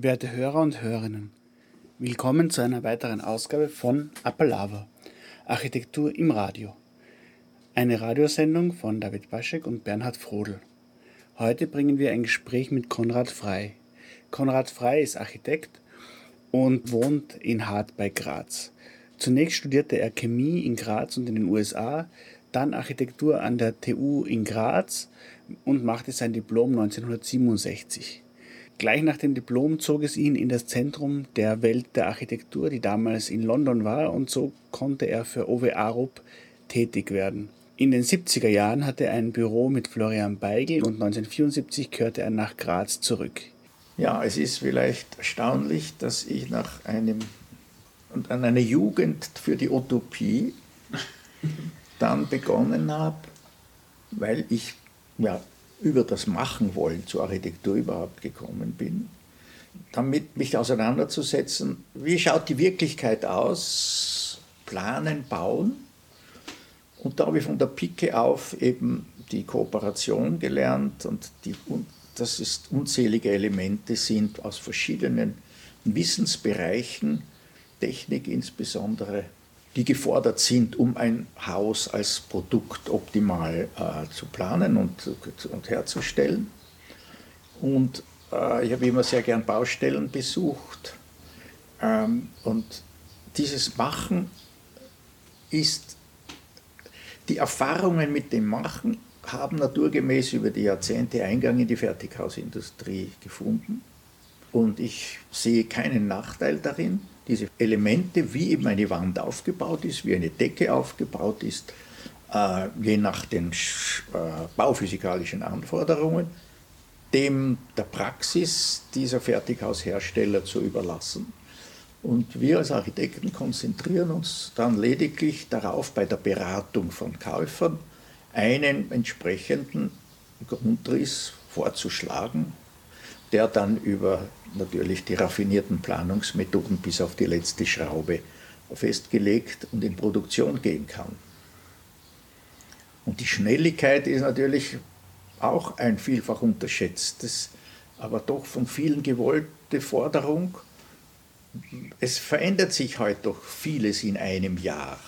Werte Hörer und Hörerinnen, willkommen zu einer weiteren Ausgabe von Appalava, Architektur im Radio. Eine Radiosendung von David Baschek und Bernhard Frodel. Heute bringen wir ein Gespräch mit Konrad Frei. Konrad Frei ist Architekt und wohnt in Hart bei Graz. Zunächst studierte er Chemie in Graz und in den USA, dann Architektur an der TU in Graz und machte sein Diplom 1967. Gleich nach dem Diplom zog es ihn in das Zentrum der Welt der Architektur, die damals in London war, und so konnte er für Owe Arup tätig werden. In den 70er Jahren hatte er ein Büro mit Florian Beigel und 1974 kehrte er nach Graz zurück. Ja, es ist vielleicht erstaunlich, dass ich nach einem und an einer Jugend für die Utopie dann begonnen habe, weil ich ja, über das Machen wollen zur Architektur überhaupt gekommen bin, damit mich auseinanderzusetzen, wie schaut die Wirklichkeit aus, planen, bauen. Und da habe ich von der Pike auf eben die Kooperation gelernt und die, dass es unzählige Elemente sind aus verschiedenen Wissensbereichen, Technik insbesondere, die gefordert sind, um ein Haus als Produkt optimal äh, zu planen und, und herzustellen. Und äh, ich habe immer sehr gern Baustellen besucht. Ähm, und dieses Machen ist, die Erfahrungen mit dem Machen haben naturgemäß über die Jahrzehnte Eingang in die Fertighausindustrie gefunden. Und ich sehe keinen Nachteil darin diese Elemente, wie eben eine Wand aufgebaut ist, wie eine Decke aufgebaut ist, äh, je nach den äh, bauphysikalischen Anforderungen, dem der Praxis dieser Fertighaushersteller zu überlassen. Und wir als Architekten konzentrieren uns dann lediglich darauf, bei der Beratung von Käufern einen entsprechenden Grundriss vorzuschlagen, der dann über natürlich die raffinierten Planungsmethoden bis auf die letzte Schraube festgelegt und in Produktion gehen kann. Und die Schnelligkeit ist natürlich auch ein vielfach unterschätztes, aber doch von vielen gewollte Forderung. Es verändert sich heute doch vieles in einem Jahr.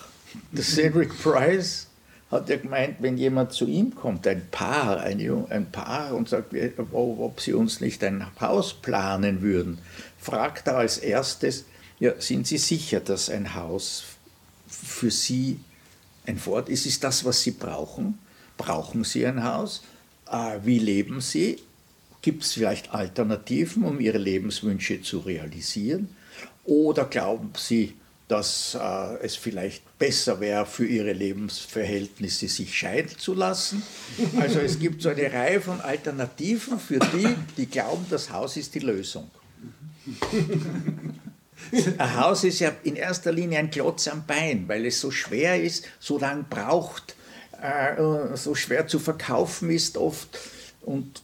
Der Cedric Price hat er gemeint, wenn jemand zu ihm kommt, ein Paar, ein, ein Paar und sagt, ob sie uns nicht ein Haus planen würden, fragt er als erstes, ja, sind Sie sicher, dass ein Haus für Sie ein Fort ist? Ist das, was Sie brauchen? Brauchen Sie ein Haus? Äh, wie leben Sie? Gibt es vielleicht Alternativen, um Ihre Lebenswünsche zu realisieren? Oder glauben Sie, dass äh, es vielleicht besser wäre für ihre Lebensverhältnisse, sich scheiden zu lassen. Also es gibt so eine Reihe von Alternativen für die, die glauben, das Haus ist die Lösung. Ein Haus ist ja in erster Linie ein Klotz am Bein, weil es so schwer ist, so lange braucht, äh, so schwer zu verkaufen ist oft und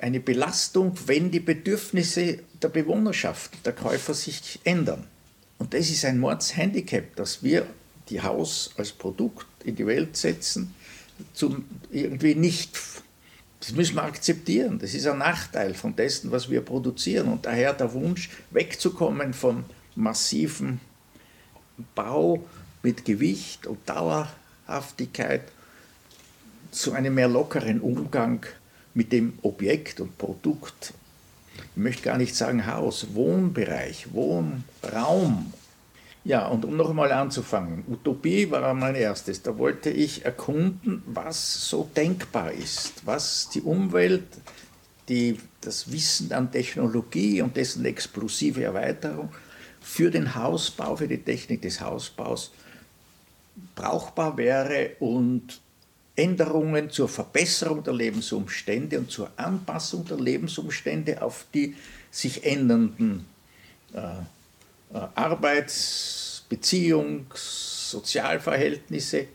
eine Belastung, wenn die Bedürfnisse der Bewohnerschaft, der Käufer sich ändern. Und das ist ein Mordshandicap, dass wir die Haus als Produkt in die Welt setzen, zum irgendwie nicht. Das müssen wir akzeptieren. Das ist ein Nachteil von dessen, was wir produzieren. Und daher der Wunsch, wegzukommen vom massiven Bau mit Gewicht und Dauerhaftigkeit zu einem mehr lockeren Umgang mit dem Objekt und Produkt ich möchte gar nicht sagen Haus, Wohnbereich, Wohnraum. Ja, und um noch einmal anzufangen, Utopie war mein erstes. Da wollte ich erkunden, was so denkbar ist, was die Umwelt, die, das Wissen an Technologie und dessen explosive Erweiterung für den Hausbau, für die Technik des Hausbaus brauchbar wäre und Änderungen zur Verbesserung der Lebensumstände und zur Anpassung der Lebensumstände auf die sich ändernden äh, äh, Arbeits-, Beziehungs-, Sozialverhältnisse.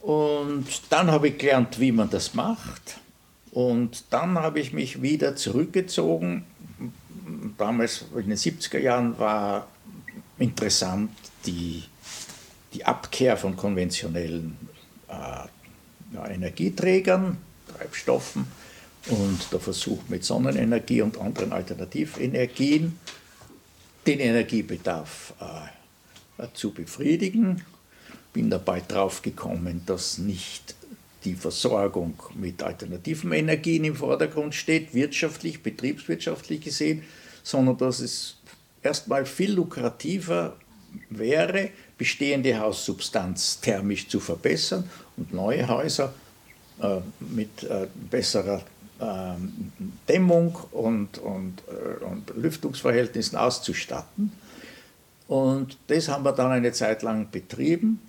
Und dann habe ich gelernt, wie man das macht. Und dann habe ich mich wieder zurückgezogen. Damals in den 70er Jahren war interessant die, die Abkehr von konventionellen äh, Energieträgern, Treibstoffen und der Versuch mit Sonnenenergie und anderen Alternativenergien, den Energiebedarf äh, zu befriedigen. Bin dabei drauf gekommen, dass nicht die Versorgung mit alternativen Energien im Vordergrund steht, wirtschaftlich, betriebswirtschaftlich gesehen, sondern dass es erstmal viel lukrativer wäre, bestehende Haussubstanz thermisch zu verbessern und neue Häuser äh, mit äh, besserer äh, Dämmung und, und, äh, und Lüftungsverhältnissen auszustatten. Und das haben wir dann eine Zeit lang betrieben.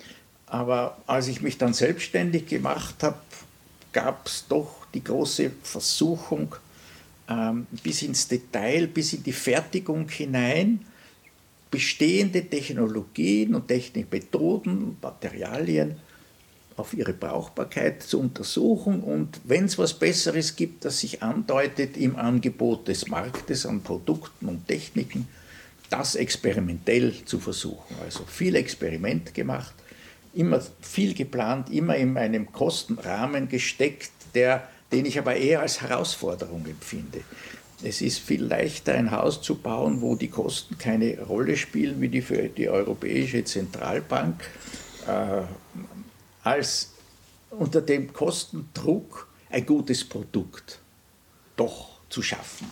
Aber als ich mich dann selbstständig gemacht habe, gab es doch die große Versuchung, ähm, bis ins Detail, bis in die Fertigung hinein, bestehende Technologien und Technikmethoden, Materialien auf ihre Brauchbarkeit zu untersuchen und wenn es was Besseres gibt, das sich andeutet im Angebot des Marktes an Produkten und Techniken, das experimentell zu versuchen. Also viel Experiment gemacht, immer viel geplant, immer in einem Kostenrahmen gesteckt, der, den ich aber eher als Herausforderung empfinde. Es ist viel leichter, ein Haus zu bauen, wo die Kosten keine Rolle spielen, wie die für die Europäische Zentralbank, äh, als unter dem Kostendruck ein gutes Produkt doch zu schaffen.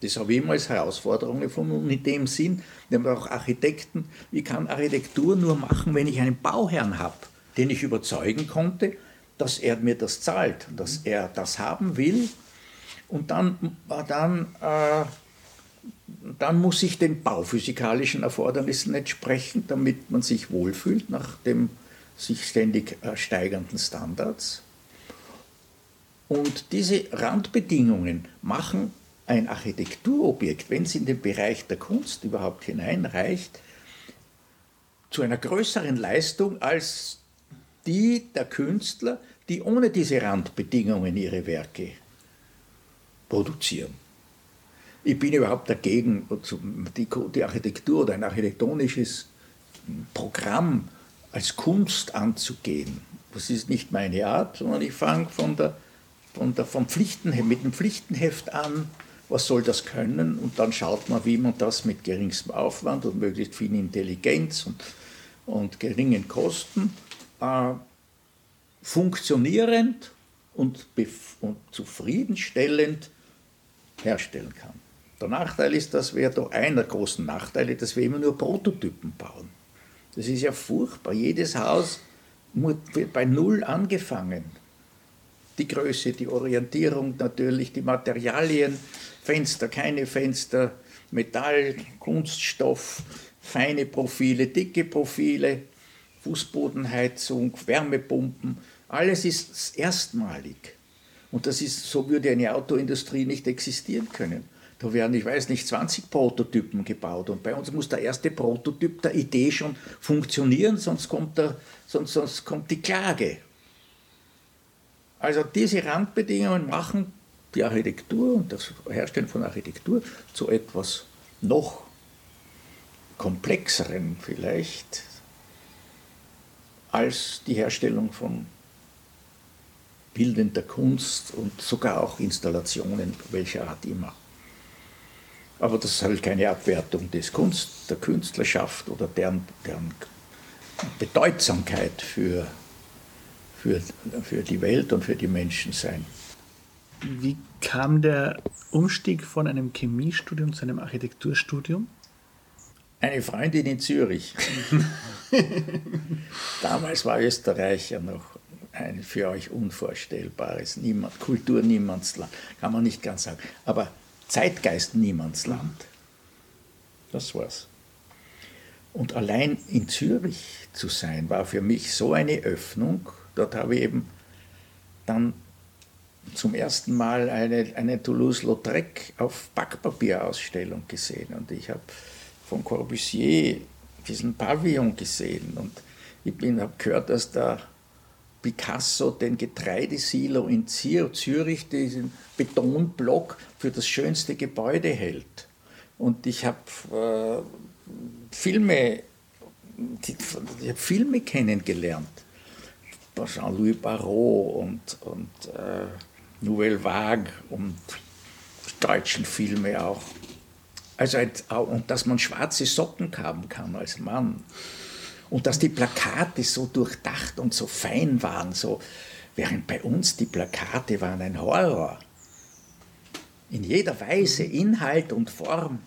Das habe ich immer als Herausforderung gefunden und in dem Sinn, nämlich auch Architekten, ich kann Architektur nur machen, wenn ich einen Bauherrn habe, den ich überzeugen konnte, dass er mir das zahlt, dass er das haben will und dann, dann, äh, dann muss ich den bauphysikalischen Erfordernissen entsprechen, damit man sich wohlfühlt nach dem sich ständig äh, steigernden Standards. Und diese Randbedingungen machen ein Architekturobjekt, wenn es in den Bereich der Kunst überhaupt hineinreicht, zu einer größeren Leistung als die der Künstler, die ohne diese Randbedingungen ihre Werke produzieren. Ich bin überhaupt dagegen, die Architektur oder ein architektonisches Programm als Kunst anzugehen. Das ist nicht meine Art, sondern ich fange von der, von der, vom Pflichtenheft, mit dem Pflichtenheft an was soll das können? Und dann schaut man, wie man das mit geringstem Aufwand und möglichst viel Intelligenz und, und geringen Kosten äh, funktionierend und, und zufriedenstellend herstellen kann. Der Nachteil ist, dass wir doch einer großen Nachteile, dass wir immer nur Prototypen bauen. Das ist ja furchtbar. Jedes Haus wird bei Null angefangen. Die Größe, die Orientierung natürlich, die Materialien, Fenster, keine Fenster, Metall, Kunststoff, feine Profile, dicke Profile, Fußbodenheizung, Wärmepumpen, alles ist erstmalig. Und das ist, so würde eine Autoindustrie nicht existieren können. Da werden, ich weiß nicht, 20 Prototypen gebaut und bei uns muss der erste Prototyp der Idee schon funktionieren, sonst kommt, der, sonst, sonst kommt die Klage. Also diese Randbedingungen machen die Architektur und das Herstellen von Architektur zu etwas noch komplexeren vielleicht als die Herstellung von bildender Kunst und sogar auch Installationen welcher Art immer. Aber das ist halt keine Abwertung des Kunst, der Künstlerschaft oder deren, deren Bedeutsamkeit für, für, für die Welt und für die Menschen sein. Wie kam der Umstieg von einem Chemiestudium zu einem Architekturstudium? Eine Freundin in Zürich. Damals war Österreich ja noch ein für euch unvorstellbares Niemand, Kultur Niemandsland, kann man nicht ganz sagen, aber Zeitgeist Niemandsland. Das war's. Und allein in Zürich zu sein, war für mich so eine Öffnung. Dort habe ich eben dann zum ersten Mal eine, eine Toulouse-Lautrec auf Backpapierausstellung gesehen. Und ich habe von Corbusier diesen Pavillon gesehen. Und ich habe gehört, dass der Picasso den Getreidesilo in Zürich, diesen Betonblock, für das schönste Gebäude hält. Und ich habe äh, Filme, habe Filme kennengelernt. Jean-Louis Barrault und, und äh, Nouvelle Vague und deutschen Filme auch. Also, und dass man schwarze Socken haben kann als Mann. Und dass die Plakate so durchdacht und so fein waren, so, während bei uns die Plakate waren ein Horror. In jeder Weise, Inhalt und Form.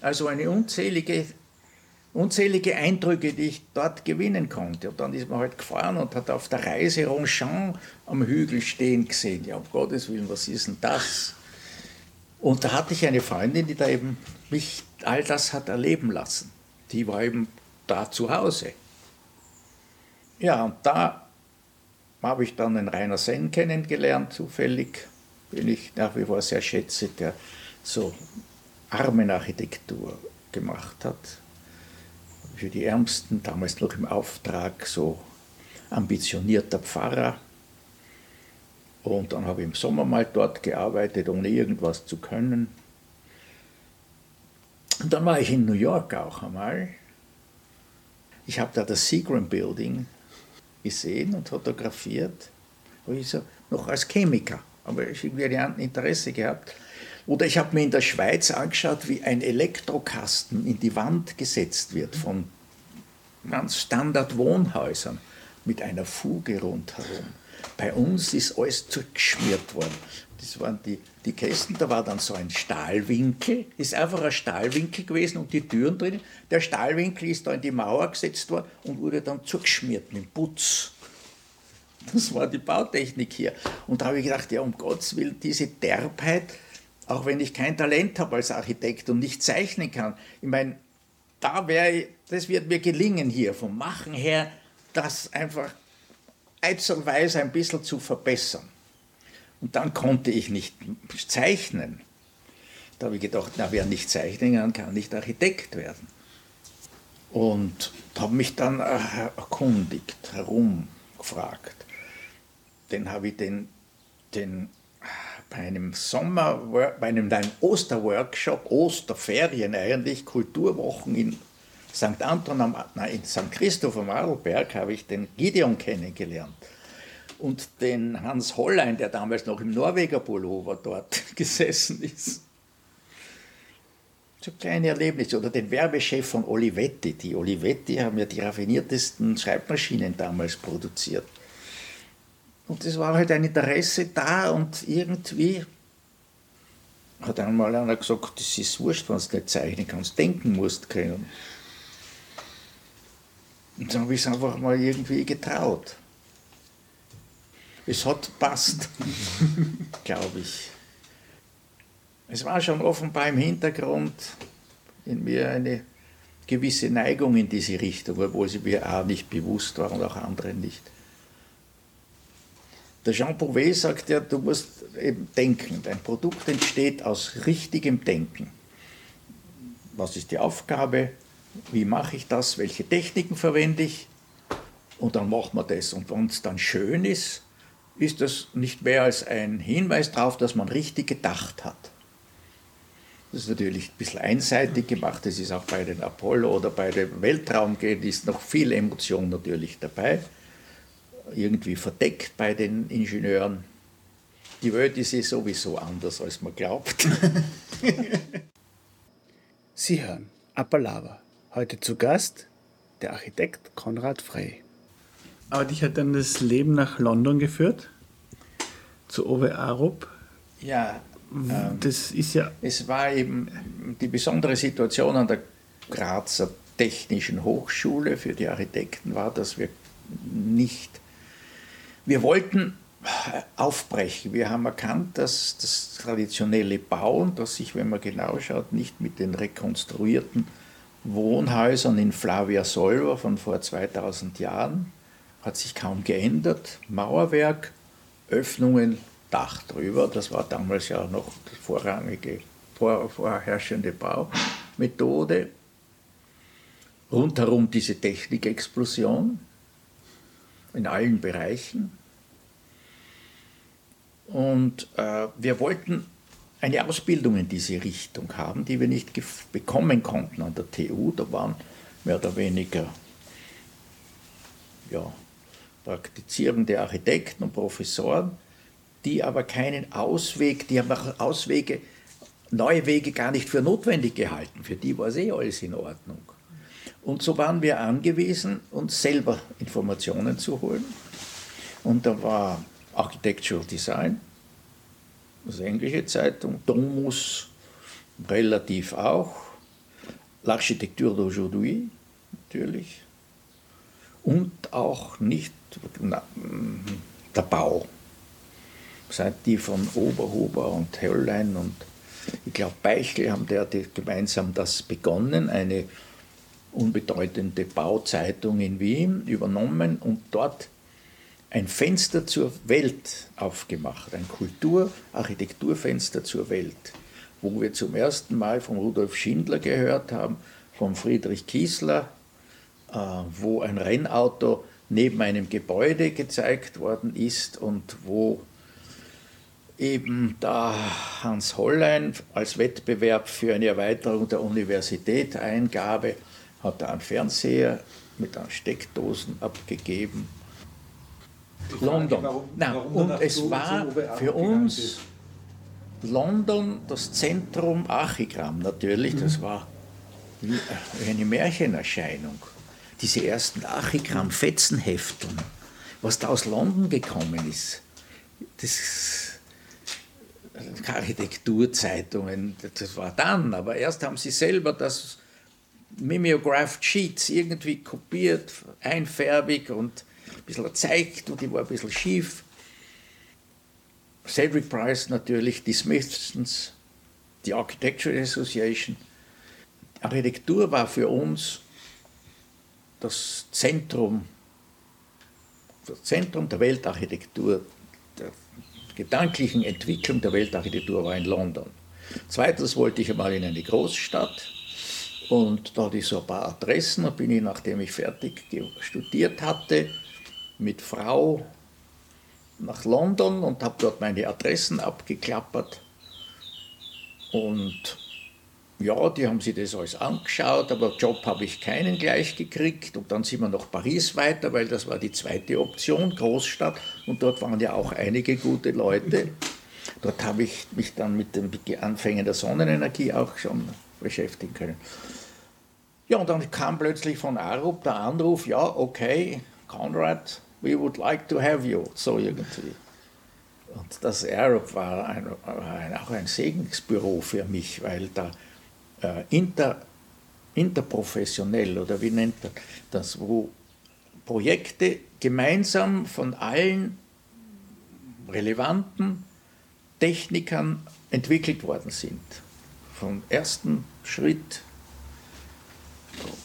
Also eine unzählige, unzählige Eindrücke, die ich dort gewinnen konnte. Und dann ist man halt gefahren und hat auf der Reise Ronchamp am Hügel stehen gesehen. Ja, um Gottes Willen, was ist denn das? Und da hatte ich eine Freundin, die da eben mich all das hat erleben lassen. Die war eben da zu Hause. Ja, und da habe ich dann den Rainer Senn kennengelernt, zufällig, den ich nach wie vor sehr schätze, der so Armenarchitektur gemacht hat. Für die Ärmsten, damals noch im Auftrag, so ambitionierter Pfarrer. Und dann habe ich im Sommer mal dort gearbeitet, ohne irgendwas zu können. Und dann war ich in New York auch einmal. Ich habe da das Seagram Building gesehen und fotografiert. Ich so, noch als Chemiker, aber ich habe ein Interesse gehabt. Oder ich habe mir in der Schweiz angeschaut, wie ein Elektrokasten in die Wand gesetzt wird von ganz Standard-Wohnhäusern mit einer Fuge rundherum. Bei uns ist alles zugeschmiert worden. Das waren die, die Kästen, da war dann so ein Stahlwinkel, ist einfach ein Stahlwinkel gewesen und die Türen drin. Der Stahlwinkel ist da in die Mauer gesetzt worden und wurde dann zugeschmiert mit Putz. Das war die Bautechnik hier. Und da habe ich gedacht, ja, um Gottes Willen, diese Derbheit, auch wenn ich kein Talent habe als Architekt und nicht zeichnen kann. Ich meine, da wäre, das wird mir gelingen hier, vom Machen her, das einfach einzelweise ein bisschen zu verbessern. Und dann konnte ich nicht zeichnen. Da habe ich gedacht, na, wer nicht zeichnen kann, kann nicht Architekt werden. Und habe mich dann erkundigt, herumgefragt. Dann habe ich den, den bei einem Sommer, bei einem Osterworkshop, Osterferien eigentlich, Kulturwochen in St. Anton am, nein, in St. Christoph am Adelberg habe ich den Gideon kennengelernt und den Hans Hollein, der damals noch im Norweger Pullover dort gesessen ist. So kleine Erlebnisse. Oder den Werbechef von Olivetti. Die Olivetti haben ja die raffiniertesten Schreibmaschinen damals produziert. Und es war halt ein Interesse da und irgendwie hat einmal einer gesagt, das ist wurscht, wenn du nicht zeichnen kannst, denken musst können. Und dann habe ich es einfach mal irgendwie getraut. Es hat passt, glaube ich. Es war schon offenbar im Hintergrund in mir eine gewisse Neigung in diese Richtung, obwohl sie mir auch nicht bewusst war und auch andere nicht. Der Jean Bouvet sagt ja, du musst eben denken. Dein Produkt entsteht aus richtigem Denken. Was ist die Aufgabe? Wie mache ich das? Welche Techniken verwende ich? Und dann macht man das. Und wenn es dann schön ist, ist das nicht mehr als ein Hinweis darauf, dass man richtig gedacht hat. Das ist natürlich ein bisschen einseitig gemacht, das ist auch bei den Apollo oder bei dem Weltraumgehen, ist noch viel Emotion natürlich dabei irgendwie verdeckt bei den Ingenieuren. Die Welt ist eh sowieso anders, als man glaubt. Sie hören Appalava. Heute zu Gast der Architekt Konrad Frey. Aber dich hat dann das Leben nach London geführt? Zu Owe Arup? Ja. Ähm, das ist ja. Es war eben die besondere Situation an der Grazer Technischen Hochschule für die Architekten war, dass wir nicht wir wollten aufbrechen. Wir haben erkannt, dass das traditionelle Bauen, das sich, wenn man genau schaut, nicht mit den rekonstruierten Wohnhäusern in Flavia Solver von vor 2000 Jahren, hat sich kaum geändert. Mauerwerk, Öffnungen, Dach drüber, das war damals ja noch die vorrangige, vor, vorherrschende Baumethode. Rundherum diese Technikexplosion, in allen Bereichen. Und äh, wir wollten eine Ausbildung in diese Richtung haben, die wir nicht bekommen konnten an der TU. Da waren mehr oder weniger ja, praktizierende Architekten und Professoren, die aber keinen Ausweg, die haben Auswege, neue Wege gar nicht für notwendig gehalten. Für die war es eh alles in Ordnung. Und so waren wir angewiesen, uns selber Informationen zu holen. Und da war Architectural Design, das englische Zeitung, Domus relativ auch, L'Architecture d'aujourd'hui natürlich und auch nicht na, der Bau. Seit die von Oberhuber und Höllein und ich glaube Beichel haben der gemeinsam das begonnen, eine unbedeutende Bauzeitung in Wien übernommen und dort ein Fenster zur Welt aufgemacht, ein Kultur-Architekturfenster zur Welt, wo wir zum ersten Mal von Rudolf Schindler gehört haben, von Friedrich Kiesler, äh, wo ein Rennauto neben einem Gebäude gezeigt worden ist und wo eben da Hans Hollein als Wettbewerb für eine Erweiterung der Universität eingabe, hat er einen Fernseher mit Steckdosen abgegeben London. Warum, Nein, warum und es so, war so für uns London das Zentrum Archigram natürlich, mhm. das war eine Märchenerscheinung. Diese ersten Archigram-Fetzenhefteln, was da aus London gekommen ist, das Architekturzeitungen, das war dann, aber erst haben sie selber das Mimeographed Sheets irgendwie kopiert, einfärbig und bisschen erzeigt und die war ein bisschen schief. Cedric Price natürlich, die Smithsons, die Architecture Association. Architektur war für uns das Zentrum, das Zentrum der Weltarchitektur, der gedanklichen Entwicklung der Weltarchitektur war in London. Zweitens wollte ich einmal in eine Großstadt und da hatte ich so ein paar Adressen und bin ich, nachdem ich fertig studiert hatte, mit Frau nach London und habe dort meine Adressen abgeklappert. Und ja, die haben sich das alles angeschaut, aber Job habe ich keinen gleich gekriegt. Und dann sind wir nach Paris weiter, weil das war die zweite Option, Großstadt. Und dort waren ja auch einige gute Leute. Dort habe ich mich dann mit den Anfängen der Sonnenenergie auch schon beschäftigen können. Ja, und dann kam plötzlich von Arup der Anruf, ja, okay, Conrad, we would like to have you, so irgendwie. Und das Arab war ein, ein, auch ein Segensbüro für mich, weil da äh, inter, interprofessionell oder wie nennt man das, wo Projekte gemeinsam von allen relevanten Technikern entwickelt worden sind. Vom ersten Schritt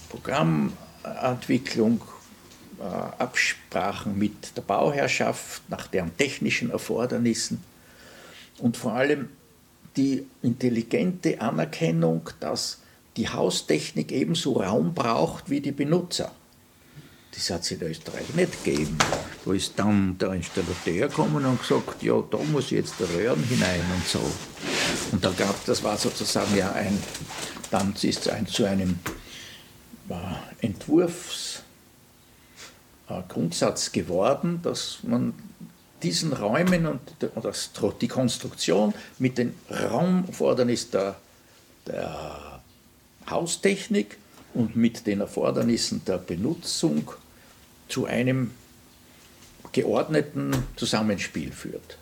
Programmentwicklung, Absprachen mit der Bauherrschaft nach deren technischen Erfordernissen und vor allem die intelligente Anerkennung, dass die Haustechnik ebenso Raum braucht wie die Benutzer. Das hat es in Österreich nicht gegeben. Da ist dann der Installateur gekommen und gesagt, ja, da muss jetzt der Röhren hinein und so. Und da gab, das war sozusagen ja ein, dann ist es ein, zu einem äh, Entwurfs, Grundsatz geworden, dass man diesen Räumen und das, die Konstruktion mit den Raumerfordernissen der, der Haustechnik und mit den Erfordernissen der Benutzung zu einem geordneten Zusammenspiel führt.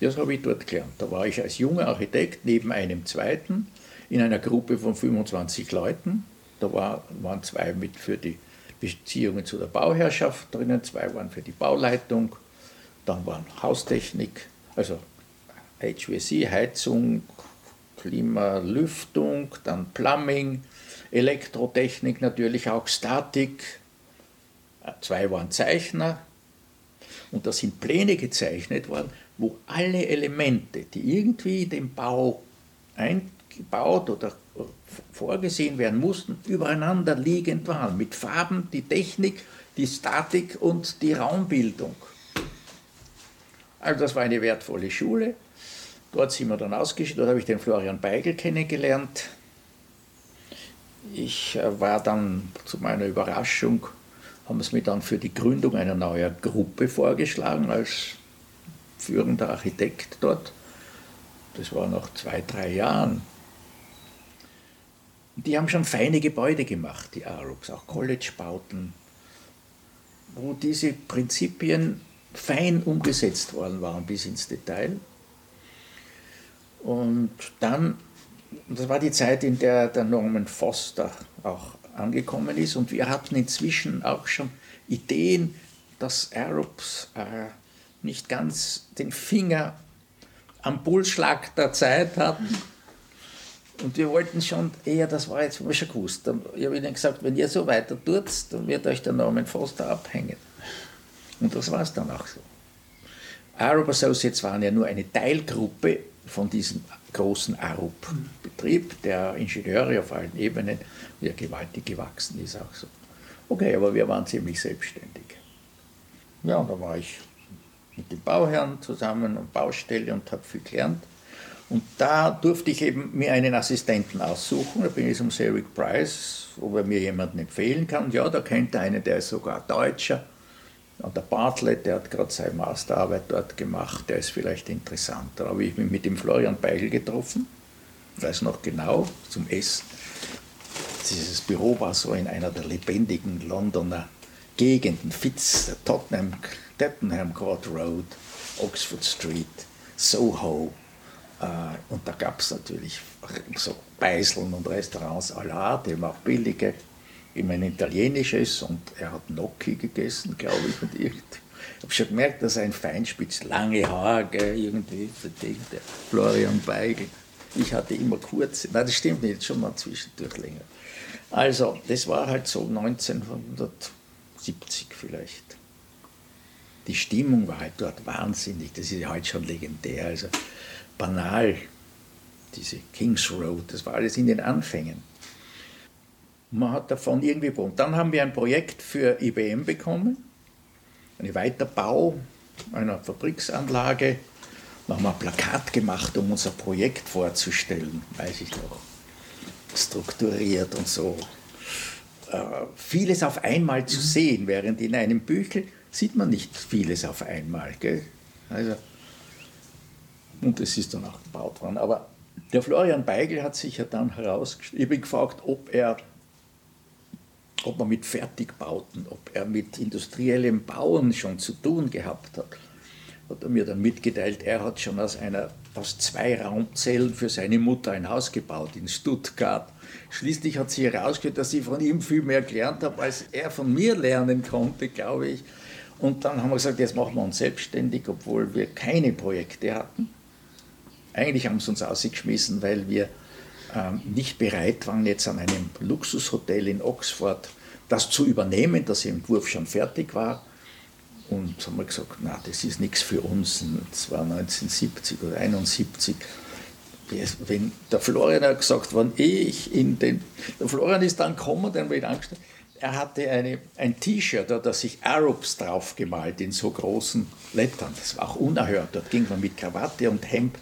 Das habe ich dort gelernt. Da war ich als junger Architekt neben einem zweiten in einer Gruppe von 25 Leuten. Da war, waren zwei mit für die Beziehungen zu der Bauherrschaft drinnen, zwei waren für die Bauleitung, dann waren Haustechnik, also HVAC, Heizung, Klima, Lüftung, dann Plumbing, Elektrotechnik natürlich auch Statik, zwei waren Zeichner. Und da sind Pläne gezeichnet worden, wo alle Elemente, die irgendwie in den Bau eingebaut oder vorgesehen werden mussten, übereinander liegend waren, mit Farben, die Technik, die Statik und die Raumbildung. Also das war eine wertvolle Schule. Dort sind wir dann ausgeschieden, dort habe ich den Florian Beigel kennengelernt. Ich äh, war dann zu meiner Überraschung, haben es mir dann für die Gründung einer neuen Gruppe vorgeschlagen als führender Architekt dort. Das war nach zwei, drei Jahren. Die haben schon feine Gebäude gemacht, die Arabs, auch College-Bauten, wo diese Prinzipien fein umgesetzt worden waren bis ins Detail. Und dann, das war die Zeit, in der der Norman Foster auch angekommen ist und wir hatten inzwischen auch schon Ideen, dass Arabs äh, nicht ganz den Finger am Pulsschlag der Zeit hatten. Und wir wollten schon eher, das war jetzt schon gewusst. Ich habe ihnen gesagt, wenn ihr so weiter tut, dann wird euch der Norman Foster abhängen. Und das war es dann auch so. Arab Associates waren ja nur eine Teilgruppe von diesem großen Arup-Betrieb, der Ingenieure auf allen Ebenen, der gewaltig gewachsen ist, auch so. Okay, aber wir waren ziemlich selbstständig. Ja, und da war ich mit dem Bauherrn zusammen und Baustelle und habe viel gelernt. Und da durfte ich eben mir einen Assistenten aussuchen. Da bin ich zum Eric Price, ob er mir jemanden empfehlen kann. Ja, da kennt er einen, der ist sogar Deutscher. Und der Bartlett, der hat gerade seine Masterarbeit dort gemacht, der ist vielleicht interessant. Da habe ich mich mit dem Florian Beigel getroffen, ich weiß noch genau, zum Essen. Dieses Büro war so in einer der lebendigen Londoner Gegenden, Fitz, Tottenham, Tottenham Court Road, Oxford Street, Soho. Äh, und da gab es natürlich so Beiseln und Restaurants à la art, eben auch billige immer ein italienisches und er hat Gnocchi gegessen, glaube ich. Und ich habe schon gemerkt, dass er ein Feinspitz, lange Haare, irgendwie der Florian Beigel. Ich hatte immer kurze, nein, das stimmt nicht, schon mal zwischendurch länger. Also, das war halt so 1970 vielleicht. Die Stimmung war halt dort wahnsinnig, das ist heute schon legendär, also banal, diese Kings Road, das war alles in den Anfängen. Man hat davon irgendwie bekommen. Dann haben wir ein Projekt für IBM bekommen, einen Weiterbau einer Fabriksanlage. Da haben wir ein Plakat gemacht, um unser Projekt vorzustellen, weiß ich noch. Strukturiert und so. Äh, vieles auf einmal zu sehen, während in einem Büchel sieht man nicht vieles auf einmal. Gell? Also, und es ist dann auch gebaut worden. Aber der Florian Beigel hat sich ja dann herausgestellt, ich bin gefragt, ob er ob man mit Fertigbauten, ob er mit industriellem Bauen schon zu tun gehabt hat. Hat er mir dann mitgeteilt, er hat schon aus, einer, aus zwei Raumzellen für seine Mutter ein Haus gebaut in Stuttgart. Schließlich hat sie herausgestellt, dass ich von ihm viel mehr gelernt habe, als er von mir lernen konnte, glaube ich. Und dann haben wir gesagt, jetzt machen wir uns selbstständig, obwohl wir keine Projekte hatten. Eigentlich haben sie uns ausgeschmissen, weil wir ähm, nicht bereit waren, jetzt an einem Luxushotel in Oxford das zu übernehmen, das im Entwurf schon fertig war. Und haben wir gesagt, na, das ist nichts für uns. Das war 1970 oder 1971. Wenn der Florian hat gesagt, wann ich in den. Der Florian ist dann gekommen, habe ich angestellt. Er hatte eine, ein T-Shirt, da hat er sich Arabs drauf gemalt in so großen Lettern. Das war auch unerhört. Dort ging man mit Krawatte und Hemd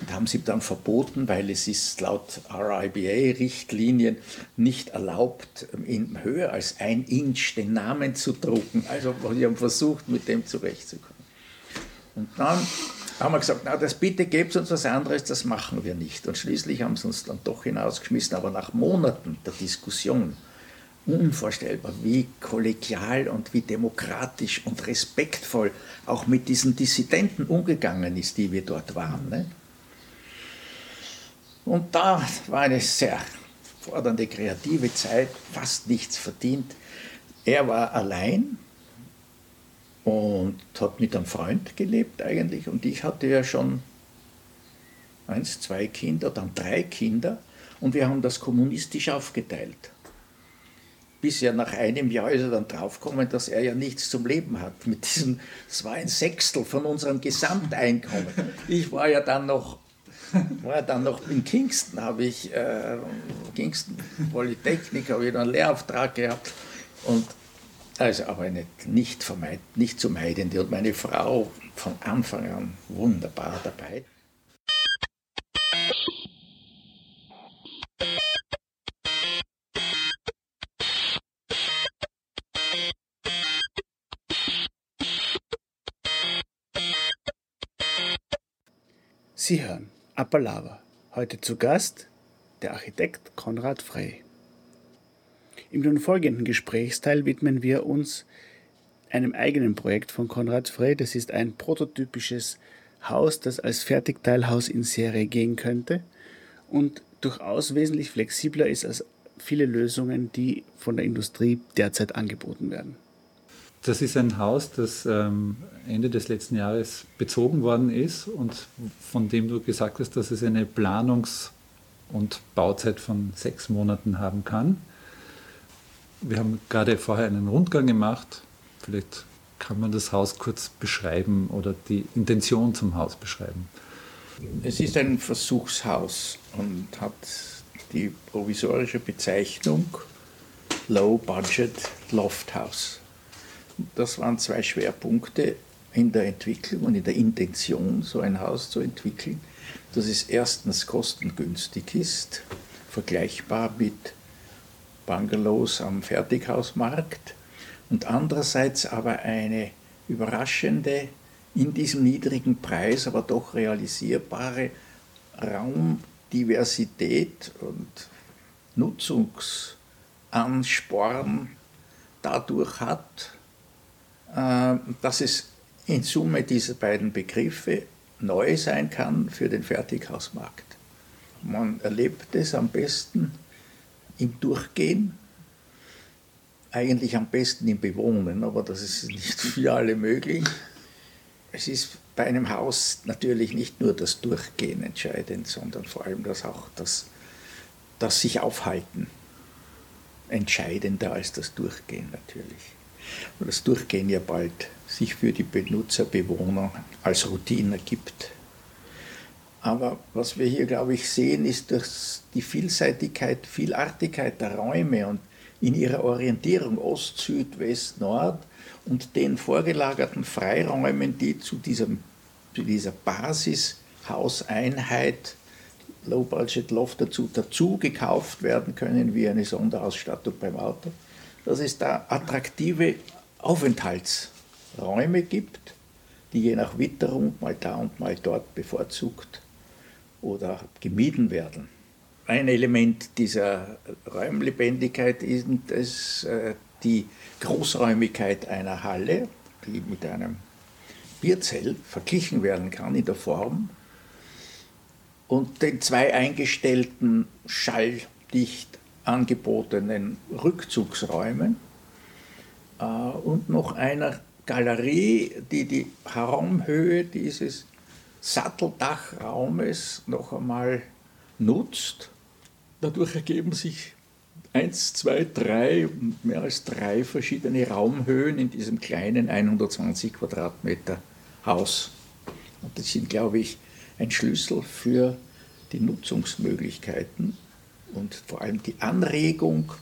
und haben sie dann verboten, weil es ist laut RIBA-Richtlinien nicht erlaubt, in höher als ein Inch den Namen zu drucken. Also wir haben versucht, mit dem zurechtzukommen. Und dann haben wir gesagt, na, das bitte gebt uns was anderes, das machen wir nicht. Und schließlich haben sie uns dann doch hinausgeschmissen, aber nach Monaten der Diskussion, unvorstellbar, wie kollegial und wie demokratisch und respektvoll auch mit diesen Dissidenten umgegangen ist, die wir dort waren. Ne? Und da war eine sehr fordernde kreative Zeit, fast nichts verdient. Er war allein und hat mit einem Freund gelebt eigentlich. Und ich hatte ja schon eins, zwei Kinder, dann drei Kinder. Und wir haben das kommunistisch aufgeteilt. Bis ja nach einem Jahr ist er dann draufgekommen, dass er ja nichts zum Leben hat. Mit diesem, das war ein Sechstel von unserem Gesamteinkommen. Ich war ja dann noch war dann noch in Kingston, habe ich, äh, Kingston Polytechnik, habe ich dann einen Lehrauftrag gehabt. Und also aber eine nicht, vermeid, nicht zu meidende und meine Frau von Anfang an wunderbar dabei. Sie hören Appalava. Heute zu Gast der Architekt Konrad Frey. Im nun folgenden Gesprächsteil widmen wir uns einem eigenen Projekt von Konrad Frey. Das ist ein prototypisches Haus, das als Fertigteilhaus in Serie gehen könnte und durchaus wesentlich flexibler ist als viele Lösungen, die von der Industrie derzeit angeboten werden. Das ist ein Haus, das ähm, Ende des letzten Jahres bezogen worden ist und von dem du gesagt hast, dass es eine Planungs- und Bauzeit von sechs Monaten haben kann. Wir haben gerade vorher einen Rundgang gemacht. Vielleicht kann man das Haus kurz beschreiben oder die Intention zum Haus beschreiben. Es ist ein Versuchshaus und hat die provisorische Bezeichnung Low Budget Loft House. Das waren zwei Schwerpunkte in der Entwicklung und in der Intention, so ein Haus zu entwickeln, dass es erstens kostengünstig ist, vergleichbar mit Bungalows am Fertighausmarkt und andererseits aber eine überraschende, in diesem niedrigen Preis aber doch realisierbare Raumdiversität und Nutzungsansporn dadurch hat, dass es in Summe dieser beiden Begriffe neu sein kann für den Fertighausmarkt. Man erlebt es am besten im Durchgehen, eigentlich am besten im Bewohnen, aber das ist nicht für alle möglich. Es ist bei einem Haus natürlich nicht nur das Durchgehen entscheidend, sondern vor allem das auch das, das sich aufhalten entscheidender als das Durchgehen natürlich weil das Durchgehen ja bald sich für die Benutzer, Bewohner als Routine ergibt. Aber was wir hier, glaube ich, sehen, ist, dass die Vielseitigkeit, Vielartigkeit der Räume und in ihrer Orientierung Ost, Süd, West, Nord und den vorgelagerten Freiräumen, die zu, diesem, zu dieser Basishauseinheit Low Budget Loft dazu, dazu gekauft werden können, wie eine Sonderausstattung beim Auto dass es da attraktive Aufenthaltsräume gibt, die je nach Witterung mal da und mal dort bevorzugt oder gemieden werden. Ein Element dieser Räumlebendigkeit ist das, äh, die Großräumigkeit einer Halle, die mit einem Bierzelt verglichen werden kann in der Form und den zwei eingestellten schalldicht angebotenen Rückzugsräumen äh, und noch einer Galerie, die die Raumhöhe dieses Satteldachraumes noch einmal nutzt. Dadurch ergeben sich eins, zwei, drei, mehr als drei verschiedene Raumhöhen in diesem kleinen 120 Quadratmeter Haus. Und das sind, glaube ich, ein Schlüssel für die Nutzungsmöglichkeiten und vor allem die Anregung,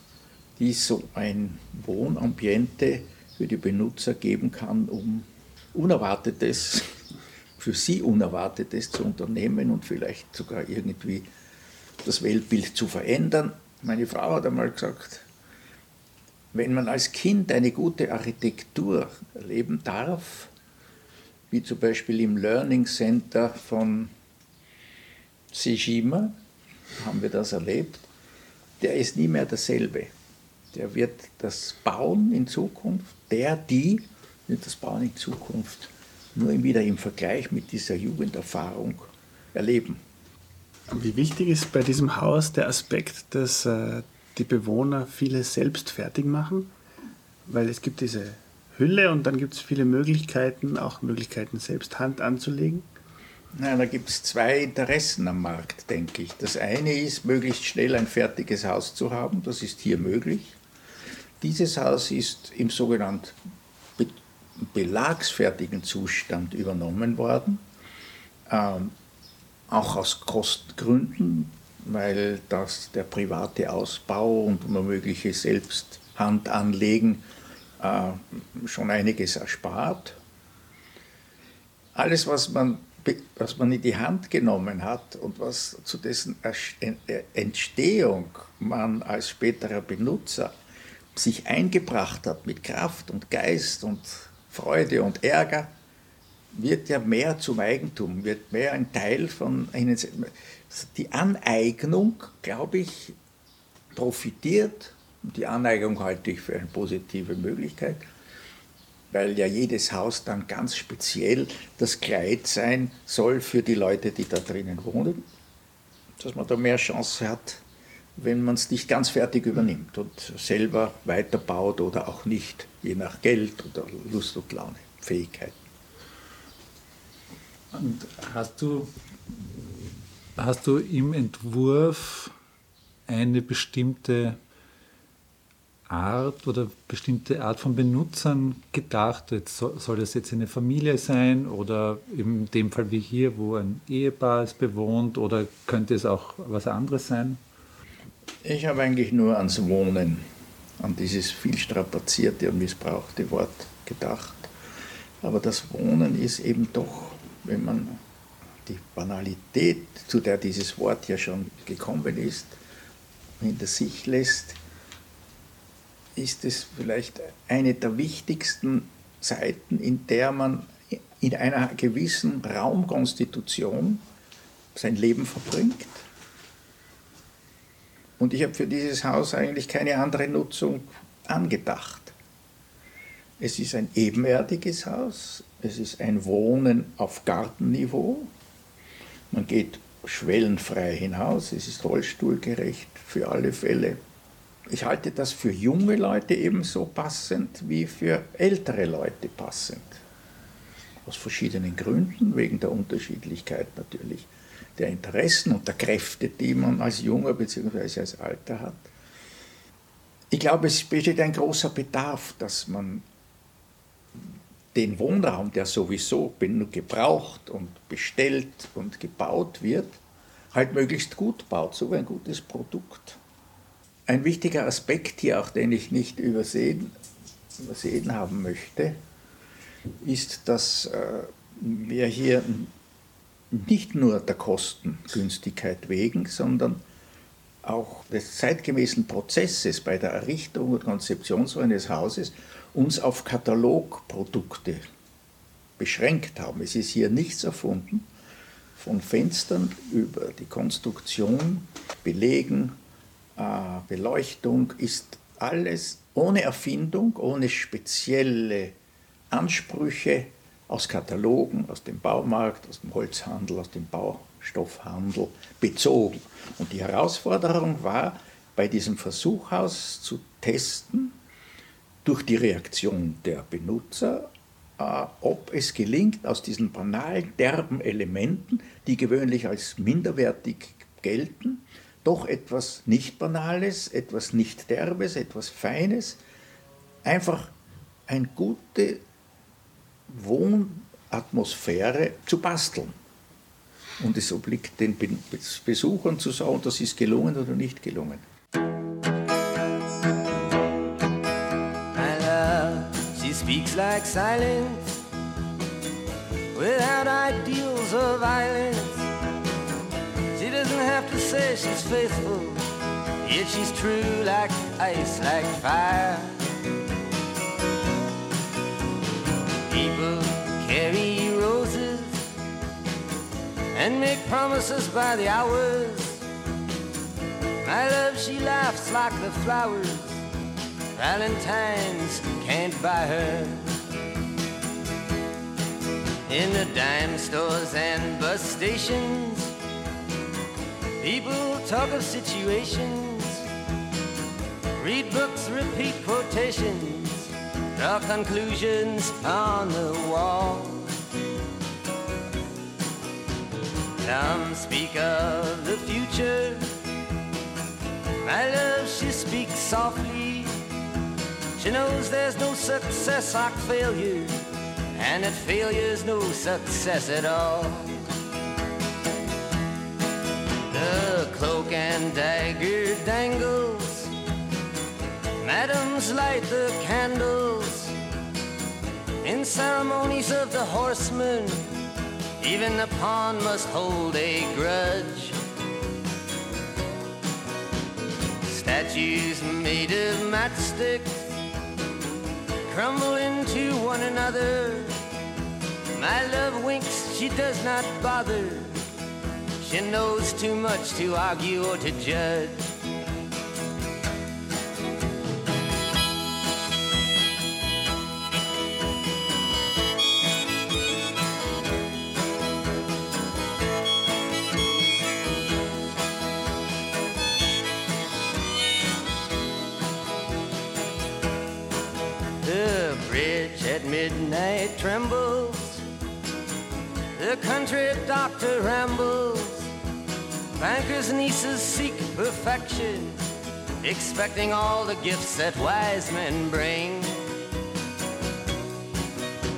die so ein Wohnambiente für die Benutzer geben kann, um Unerwartetes, für sie Unerwartetes zu unternehmen und vielleicht sogar irgendwie das Weltbild zu verändern. Meine Frau hat einmal gesagt, wenn man als Kind eine gute Architektur erleben darf, wie zum Beispiel im Learning Center von Sejima, haben wir das erlebt, der ist nie mehr dasselbe. Der wird das Bauen in Zukunft, der, die, wird das Bauen in Zukunft nur wieder im Vergleich mit dieser Jugenderfahrung erleben. Wie wichtig ist bei diesem Haus der Aspekt, dass äh, die Bewohner vieles selbst fertig machen? Weil es gibt diese Hülle und dann gibt es viele Möglichkeiten, auch Möglichkeiten selbst Hand anzulegen. Nein, da gibt es zwei Interessen am Markt, denke ich. Das eine ist, möglichst schnell ein fertiges Haus zu haben. Das ist hier möglich. Dieses Haus ist im sogenannten belagsfertigen Zustand übernommen worden. Ähm, auch aus Kostengründen, weil das der private Ausbau und womögliche Selbsthandanlegen äh, schon einiges erspart. Alles, was man was man in die Hand genommen hat und was zu dessen Entstehung man als späterer Benutzer sich eingebracht hat mit Kraft und Geist und Freude und Ärger, wird ja mehr zum Eigentum, wird mehr ein Teil von. Die Aneignung, glaube ich, profitiert. Die Aneignung halte ich für eine positive Möglichkeit, weil ja jedes Haus dann ganz speziell das Kleid sein soll für die Leute, die da drinnen wohnen. Dass man da mehr Chance hat, wenn man es nicht ganz fertig übernimmt und selber weiterbaut oder auch nicht, je nach Geld oder Lust und Laune, Fähigkeiten. Und hast du, hast du im Entwurf eine bestimmte Art oder bestimmte Art von Benutzern gedacht? Jetzt soll das jetzt eine Familie sein oder in dem Fall wie hier, wo ein Ehepaar es bewohnt oder könnte es auch was anderes sein? Ich habe eigentlich nur ans Wohnen, an dieses viel strapazierte und missbrauchte Wort gedacht. Aber das Wohnen ist eben doch, wenn man die Banalität, zu der dieses Wort ja schon gekommen ist, hinter sich lässt, ist es vielleicht eine der wichtigsten Zeiten, in der man in einer gewissen Raumkonstitution sein Leben verbringt. Und ich habe für dieses Haus eigentlich keine andere Nutzung angedacht. Es ist ein ebenerdiges Haus, es ist ein Wohnen auf Gartenniveau. Man geht schwellenfrei hinaus, es ist rollstuhlgerecht für alle Fälle. Ich halte das für junge Leute ebenso passend wie für ältere Leute passend. Aus verschiedenen Gründen, wegen der Unterschiedlichkeit natürlich der Interessen und der Kräfte, die man als Junger bzw. als Alter hat. Ich glaube, es besteht ein großer Bedarf, dass man den Wohnraum, der sowieso gebraucht und bestellt und gebaut wird, halt möglichst gut baut, so wie ein gutes Produkt. Ein wichtiger Aspekt hier, auch den ich nicht übersehen, übersehen haben möchte, ist, dass äh, wir hier nicht nur der Kostengünstigkeit wegen, sondern auch des zeitgemäßen Prozesses bei der Errichtung und Konzeption so eines Hauses uns auf Katalogprodukte beschränkt haben. Es ist hier nichts erfunden, von Fenstern über die Konstruktion, Belegen, Beleuchtung ist alles ohne Erfindung, ohne spezielle Ansprüche aus Katalogen, aus dem Baumarkt, aus dem Holzhandel, aus dem Baustoffhandel bezogen. Und die Herausforderung war, bei diesem Versuchhaus zu testen, durch die Reaktion der Benutzer, äh, ob es gelingt, aus diesen banalen, derben Elementen, die gewöhnlich als minderwertig gelten, doch etwas nicht Banales, etwas nicht Derbes, etwas Feines, einfach ein gute Wohnatmosphäre zu basteln. Und es obliegt den Besuchern zu sagen, das ist gelungen oder nicht gelungen. My love, she speaks like silence, without ideals of violence. Doesn't have to say she's faithful, yet she's true like ice, like fire. People carry roses and make promises by the hours. My love, she laughs like the flowers. Valentine's can't buy her. In the dime stores and bus stations, people talk of situations. Read books, repeat quotations draw conclusions on the wall. Some speak of the future. My love, she speaks softly. She knows there's no success like failure, and that failure's no success at all. And dagger dangles. Madams light the candles in ceremonies of the horsemen. Even the pawn must hold a grudge. Statues made of matchsticks crumble into one another. My love winks, she does not bother. She knows too much to argue or to judge. The bridge at midnight trembles. The country doctor rambles. Bankers' nieces seek perfection, expecting all the gifts that wise men bring.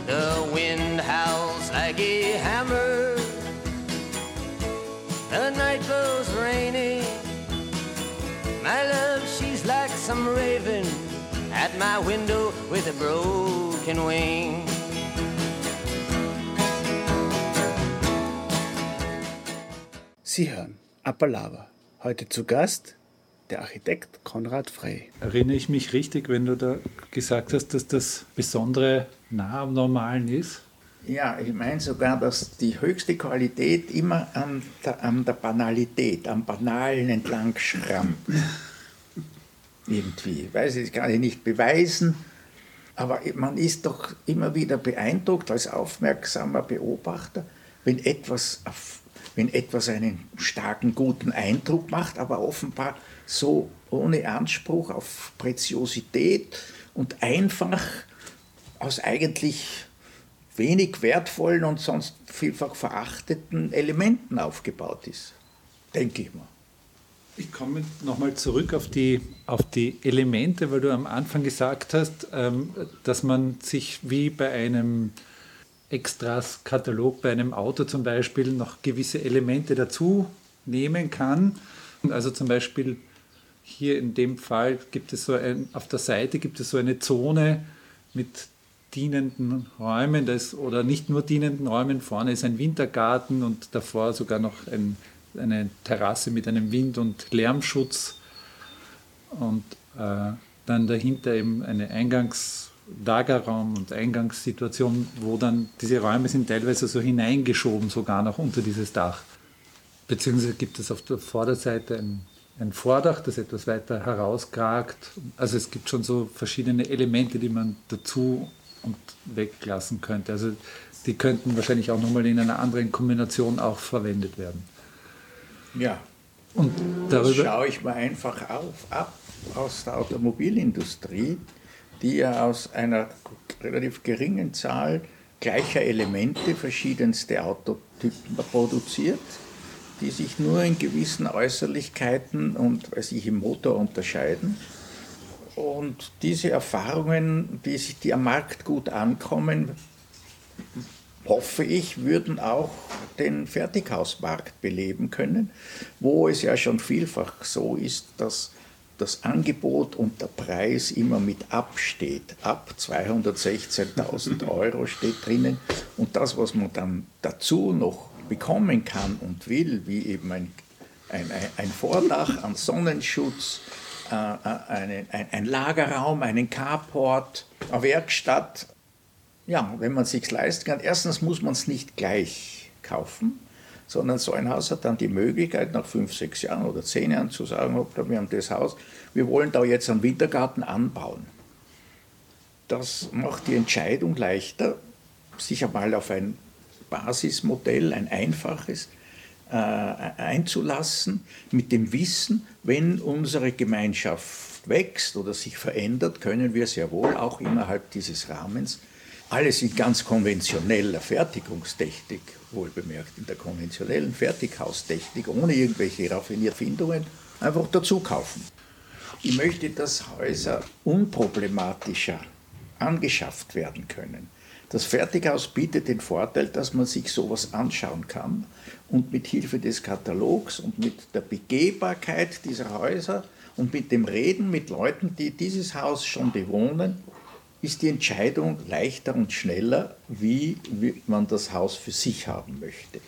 The wind howls like a hammer. The night blows rainy. My love, she's like some raven at my window with a broken wing. Sie hören Appalava. Heute zu Gast der Architekt Konrad Frey. Erinnere ich mich richtig, wenn du da gesagt hast, dass das Besondere nah am Normalen ist? Ja, ich meine sogar, dass die höchste Qualität immer an der, an der Banalität, am Banalen entlang schrammt. Irgendwie. Ich weiß, das kann ich nicht beweisen, aber man ist doch immer wieder beeindruckt als aufmerksamer Beobachter, wenn etwas, auf- wenn etwas einen starken, guten Eindruck macht, aber offenbar so ohne Anspruch auf Preziosität und einfach aus eigentlich wenig wertvollen und sonst vielfach verachteten Elementen aufgebaut ist. Denke ich mal. Ich komme nochmal zurück auf die, auf die Elemente, weil du am Anfang gesagt hast, ähm, dass man sich wie bei einem Extras-Katalog, bei einem Auto zum Beispiel, noch gewisse Elemente dazu nehmen kann. Also zum Beispiel hier in dem Fall gibt es so ein, auf der Seite gibt es so eine Zone mit dienenden Räumen da ist, oder nicht nur dienenden Räumen. Vorne ist ein Wintergarten und davor sogar noch ein, eine Terrasse mit einem Wind- und Lärmschutz und äh, dann dahinter eben eine Eingangslagerraum und Eingangssituation, wo dann diese Räume sind teilweise so hineingeschoben, sogar noch unter dieses Dach. Beziehungsweise gibt es auf der Vorderseite ein, ein Vordach, das etwas weiter herauskragt. Also es gibt schon so verschiedene Elemente, die man dazu und weglassen könnte. Also die könnten wahrscheinlich auch nochmal in einer anderen Kombination auch verwendet werden. Ja, Und das darüber, schaue ich mir einfach auf, ab aus der Automobilindustrie, die ja aus einer relativ geringen Zahl gleicher Elemente verschiedenste Autotypen produziert, die sich nur in gewissen Äußerlichkeiten und weiß ich, im Motor unterscheiden. Und diese Erfahrungen, die, sich, die am Markt gut ankommen, hoffe ich, würden auch den Fertighausmarkt beleben können, wo es ja schon vielfach so ist, dass das Angebot und der Preis immer mit absteht. Ab 216.000 Euro steht drinnen. Und das, was man dann dazu noch bekommen kann und will, wie eben ein, ein, ein Vordach, ein Sonnenschutz, äh, eine, ein, ein Lagerraum, einen Carport, eine Werkstatt, ja, wenn man es sich leisten kann, erstens muss man es nicht gleich kaufen, sondern so ein Haus hat dann die Möglichkeit, nach fünf, sechs Jahren oder zehn Jahren zu sagen, wir haben das Haus, wir wollen da jetzt einen Wintergarten anbauen. Das macht die Entscheidung leichter, sich einmal auf ein Basismodell, ein einfaches, äh, einzulassen, mit dem Wissen, wenn unsere Gemeinschaft wächst oder sich verändert, können wir sehr wohl auch innerhalb dieses Rahmens alles in ganz konventioneller Fertigungstechnik, wohlbemerkt in der konventionellen Fertighaustechnik, ohne irgendwelche raffinierten Findungen, einfach dazu kaufen. Ich möchte, dass Häuser unproblematischer angeschafft werden können. Das Fertighaus bietet den Vorteil, dass man sich sowas anschauen kann und mit Hilfe des Katalogs und mit der Begehbarkeit dieser Häuser und mit dem Reden mit Leuten, die dieses Haus schon bewohnen, ist die Entscheidung leichter und schneller, wie man das Haus für sich haben möchte.